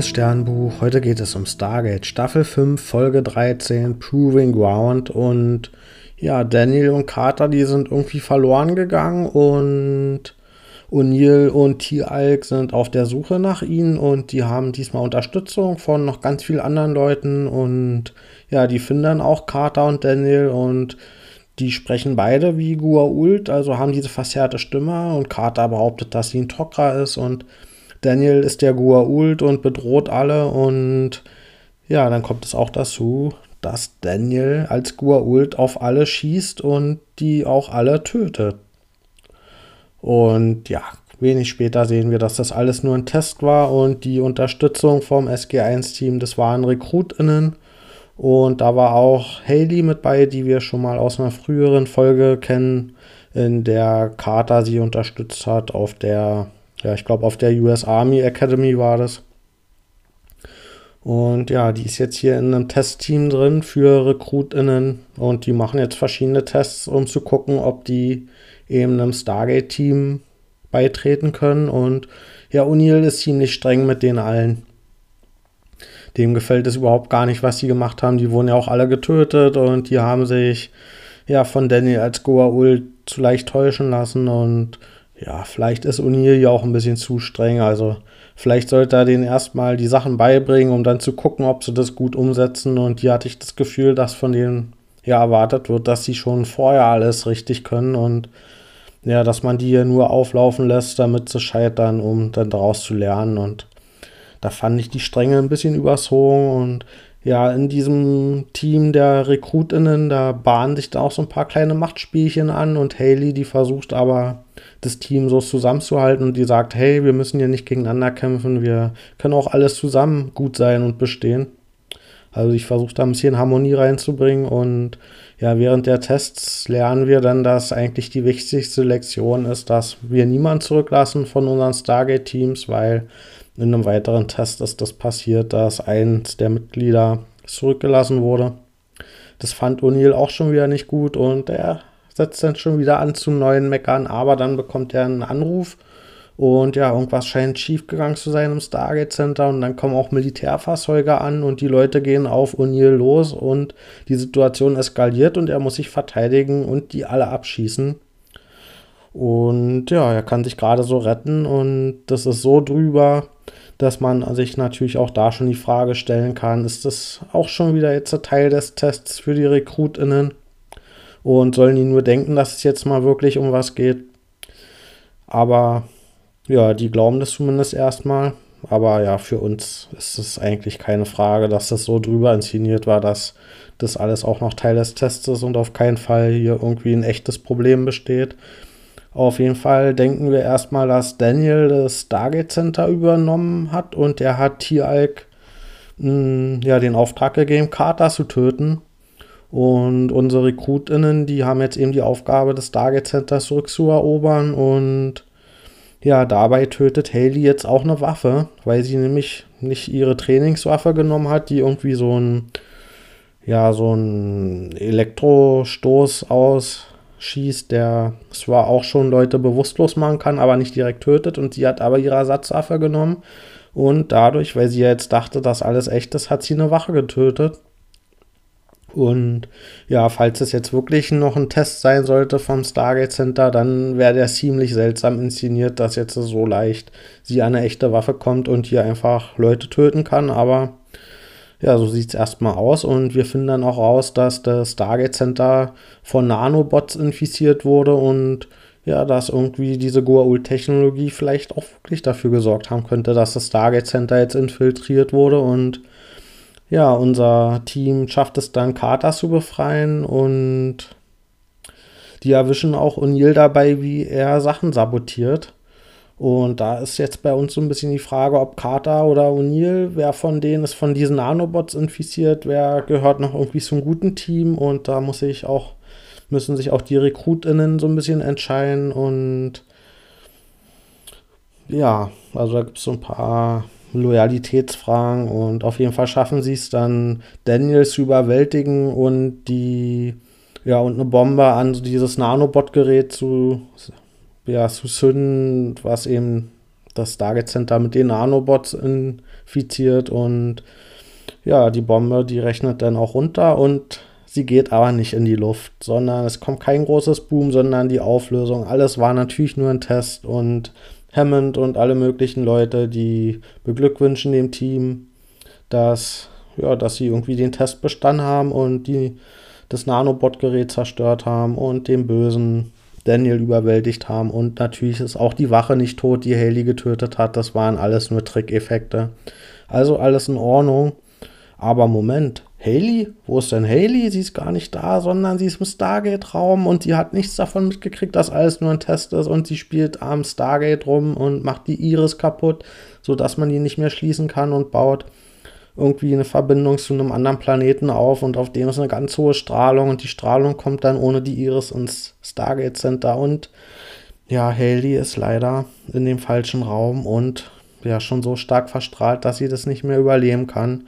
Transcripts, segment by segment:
liebes Sternbuch. Heute geht es um Stargate Staffel 5, Folge 13, Proving Ground. Und ja, Daniel und Carter, die sind irgendwie verloren gegangen und O'Neill und T-Alk sind auf der Suche nach ihnen und die haben diesmal Unterstützung von noch ganz vielen anderen Leuten und ja, die finden dann auch Carter und Daniel und die sprechen beide wie Gua'uld, also haben diese verzerrte Stimme und Carter behauptet, dass sie ein Tok'ra ist und Daniel ist der Gua'uld und bedroht alle und ja, dann kommt es auch dazu, dass Daniel als Gua'uld auf alle schießt und die auch alle tötet. Und ja, wenig später sehen wir, dass das alles nur ein Test war und die Unterstützung vom SG1-Team, das waren RekrutInnen. Und da war auch Haley mit bei, die wir schon mal aus einer früheren Folge kennen, in der Carter sie unterstützt hat auf der ja, ich glaube, auf der US Army Academy war das. Und ja, die ist jetzt hier in einem Testteam drin für RekrutInnen und die machen jetzt verschiedene Tests, um zu gucken, ob die eben einem Stargate-Team beitreten können. Und ja, O'Neill ist ziemlich streng mit denen allen. Dem gefällt es überhaupt gar nicht, was sie gemacht haben. Die wurden ja auch alle getötet und die haben sich ja von Daniel als Goa'uld zu leicht täuschen lassen und ja, vielleicht ist O'Neill ja auch ein bisschen zu streng. Also vielleicht sollte er denen erstmal die Sachen beibringen, um dann zu gucken, ob sie das gut umsetzen. Und hier hatte ich das Gefühl, dass von denen ja erwartet wird, dass sie schon vorher alles richtig können und ja, dass man die hier nur auflaufen lässt, damit sie scheitern, um dann daraus zu lernen. Und da fand ich die Strenge ein bisschen überzogen und ja, in diesem Team der RekrutInnen, da bahnen sich da auch so ein paar kleine Machtspielchen an und Haley, die versucht aber, das Team so zusammenzuhalten und die sagt, hey, wir müssen hier nicht gegeneinander kämpfen, wir können auch alles zusammen gut sein und bestehen. Also ich versuche da ein bisschen Harmonie reinzubringen und ja, während der Tests lernen wir dann, dass eigentlich die wichtigste Lektion ist, dass wir niemanden zurücklassen von unseren Stargate-Teams, weil in einem weiteren Test ist das passiert, dass eins der Mitglieder zurückgelassen wurde. Das fand O'Neill auch schon wieder nicht gut und er setzt dann schon wieder an zum neuen Meckern, aber dann bekommt er einen Anruf und ja, irgendwas scheint schiefgegangen zu sein im Stargate Center und dann kommen auch Militärfahrzeuge an und die Leute gehen auf O'Neill los und die Situation eskaliert und er muss sich verteidigen und die alle abschießen. Und ja, er kann sich gerade so retten und das ist so drüber, dass man sich natürlich auch da schon die Frage stellen kann, ist das auch schon wieder jetzt Teil des Tests für die RekrutInnen? Und sollen die nur denken, dass es jetzt mal wirklich um was geht? Aber ja, die glauben das zumindest erstmal. Aber ja, für uns ist es eigentlich keine Frage, dass das so drüber inszeniert war, dass das alles auch noch Teil des Tests ist und auf keinen Fall hier irgendwie ein echtes Problem besteht. Auf jeden Fall denken wir erstmal, dass Daniel das Stargate Center übernommen hat und er hat Tieralk hm, ja, den Auftrag gegeben, Carter zu töten. Und unsere RekrutInnen, die haben jetzt eben die Aufgabe, das Stargate Center zurückzuerobern. Und ja, dabei tötet Haley jetzt auch eine Waffe, weil sie nämlich nicht ihre Trainingswaffe genommen hat, die irgendwie so ein, ja, so ein Elektrostoß aus schießt, der zwar auch schon Leute bewusstlos machen kann, aber nicht direkt tötet. Und sie hat aber ihre Ersatzwaffe genommen. Und dadurch, weil sie jetzt dachte, dass alles echt ist, hat sie eine Wache getötet. Und ja, falls es jetzt wirklich noch ein Test sein sollte vom Stargate Center, dann wäre der ziemlich seltsam inszeniert, dass jetzt so leicht sie an eine echte Waffe kommt und hier einfach Leute töten kann. Aber ja, so sieht es erstmal aus. Und wir finden dann auch raus, dass das Stargate Center von Nanobots infiziert wurde und ja, dass irgendwie diese Goa'uld-Technologie vielleicht auch wirklich dafür gesorgt haben könnte, dass das Stargate Center jetzt infiltriert wurde und ja, unser Team schafft es dann, Carter zu befreien und die erwischen auch O'Neill dabei, wie er Sachen sabotiert. Und da ist jetzt bei uns so ein bisschen die Frage, ob Carter oder O'Neill, wer von denen ist von diesen Nanobots infiziert, wer gehört noch irgendwie zum guten Team? Und da muss ich auch, müssen sich auch die RekrutInnen so ein bisschen entscheiden. Und ja, also da gibt es so ein paar Loyalitätsfragen. Und auf jeden Fall schaffen sie es dann, Daniel zu überwältigen und die, ja, und eine Bombe an dieses Nanobot-Gerät zu ja, zünden, was eben das Stargate Center mit den Nanobots infiziert und ja, die Bombe, die rechnet dann auch runter und sie geht aber nicht in die Luft, sondern es kommt kein großes Boom, sondern die Auflösung. Alles war natürlich nur ein Test und Hammond und alle möglichen Leute, die beglückwünschen dem Team, dass, ja, dass sie irgendwie den Test bestanden haben und die das Nanobot-Gerät zerstört haben und den bösen Daniel überwältigt haben. Und natürlich ist auch die Wache nicht tot, die Haley getötet hat. Das waren alles nur Trickeffekte. Also alles in Ordnung. Aber Moment, Haley? Wo ist denn Haley? Sie ist gar nicht da, sondern sie ist im Stargate-Raum und sie hat nichts davon mitgekriegt, dass alles nur ein Test ist und sie spielt am Stargate rum und macht die Iris kaputt, sodass man die nicht mehr schließen kann und baut irgendwie eine Verbindung zu einem anderen Planeten auf und auf dem ist eine ganz hohe Strahlung und die Strahlung kommt dann ohne die Iris ins Stargate Center und ja, Haley ist leider in dem falschen Raum und ja schon so stark verstrahlt, dass sie das nicht mehr überleben kann.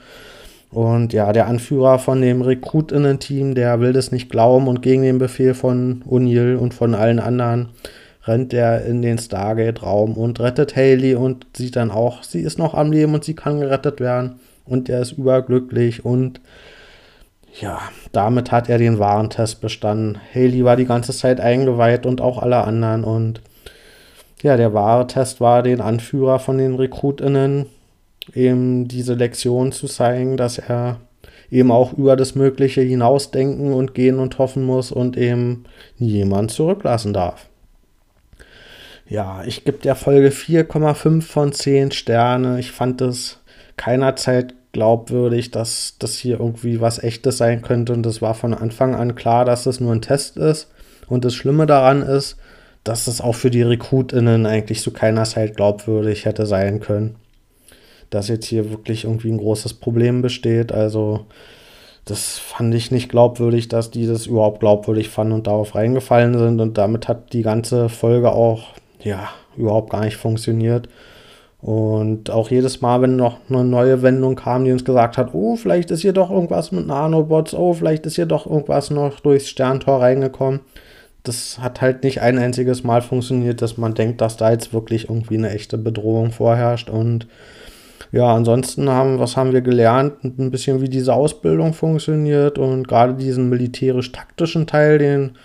Und ja, der Anführer von dem Rekrutinnen-Team, der will das nicht glauben und gegen den Befehl von O'Neill und von allen anderen rennt er in den Stargate-Raum und rettet Haley und sieht dann auch, sie ist noch am Leben und sie kann gerettet werden. Und er ist überglücklich und ja, damit hat er den Warentest bestanden. Haley war die ganze Zeit eingeweiht und auch alle anderen. Und ja, der wahre Test war, den Anführer von den RekrutInnen eben diese Lektion zu zeigen, dass er eben auch über das Mögliche hinausdenken und gehen und hoffen muss und eben niemand zurücklassen darf. Ja, ich gebe der Folge 4,5 von 10 Sterne. Ich fand es keinerzeit glaubwürdig, dass das hier irgendwie was Echtes sein könnte. Und es war von Anfang an klar, dass es nur ein Test ist. Und das Schlimme daran ist, dass es auch für die RekrutInnen eigentlich zu keiner Zeit glaubwürdig hätte sein können dass jetzt hier wirklich irgendwie ein großes Problem besteht. Also das fand ich nicht glaubwürdig, dass die das überhaupt glaubwürdig fanden und darauf reingefallen sind. Und damit hat die ganze Folge auch, ja, überhaupt gar nicht funktioniert. Und auch jedes Mal, wenn noch eine neue Wendung kam, die uns gesagt hat, oh, vielleicht ist hier doch irgendwas mit Nanobots, oh, vielleicht ist hier doch irgendwas noch durchs Sterntor reingekommen. Das hat halt nicht ein einziges Mal funktioniert, dass man denkt, dass da jetzt wirklich irgendwie eine echte Bedrohung vorherrscht. Und ja, ansonsten haben, was haben wir gelernt? Ein bisschen, wie diese Ausbildung funktioniert und gerade diesen militärisch-taktischen Teil, den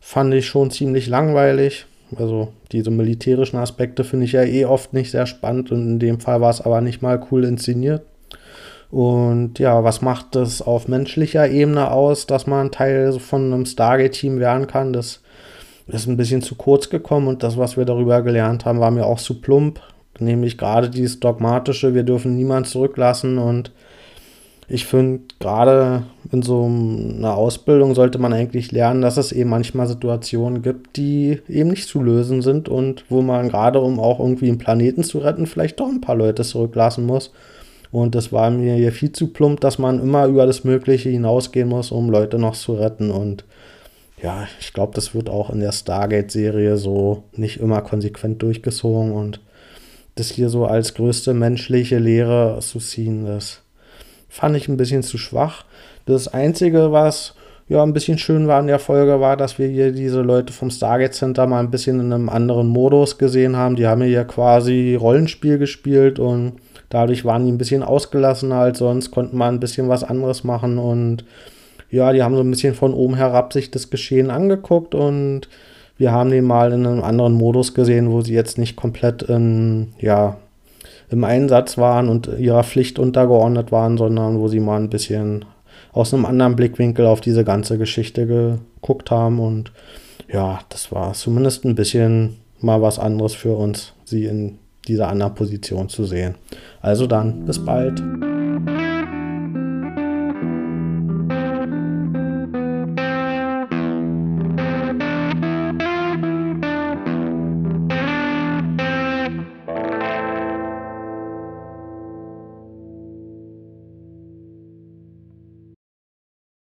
fand ich schon ziemlich langweilig. Also diese militärischen Aspekte finde ich ja eh oft nicht sehr spannend und in dem Fall war es aber nicht mal cool inszeniert. Und ja, was macht das auf menschlicher Ebene aus, dass man Teil von einem Stargate-Team werden kann? Das ist ein bisschen zu kurz gekommen und das, was wir darüber gelernt haben, war mir auch zu plump nämlich gerade dieses dogmatische, wir dürfen niemanden zurücklassen und ich finde, gerade in so einer Ausbildung sollte man eigentlich lernen, dass es eben manchmal Situationen gibt, die eben nicht zu lösen sind und wo man gerade, um auch irgendwie einen Planeten zu retten, vielleicht doch ein paar Leute zurücklassen muss. Und das war mir hier viel zu plump, dass man immer über das Mögliche hinausgehen muss, um Leute noch zu retten. Und ja, ich glaube, das wird auch in der Stargate-Serie so nicht immer konsequent durchgezogen und das hier so als größte menschliche Lehre zu ziehen, das fand ich ein bisschen zu schwach. Das Einzige, was ja ein bisschen schön war in der Folge, war, dass wir hier diese Leute vom Stargate Center mal ein bisschen in einem anderen Modus gesehen haben. Die haben hier quasi Rollenspiel gespielt und dadurch waren die ein bisschen ausgelassener als sonst, konnten mal ein bisschen was anderes machen und ja, die haben so ein bisschen von oben herab sich das Geschehen angeguckt und wir haben den mal in einem anderen Modus gesehen, wo sie jetzt nicht komplett in, ja, im Einsatz waren und ihrer Pflicht untergeordnet waren, sondern wo sie mal ein bisschen aus einem anderen Blickwinkel auf diese ganze Geschichte geguckt haben. Und ja, das war zumindest ein bisschen mal was anderes für uns, sie in dieser anderen Position zu sehen. Also dann, bis bald.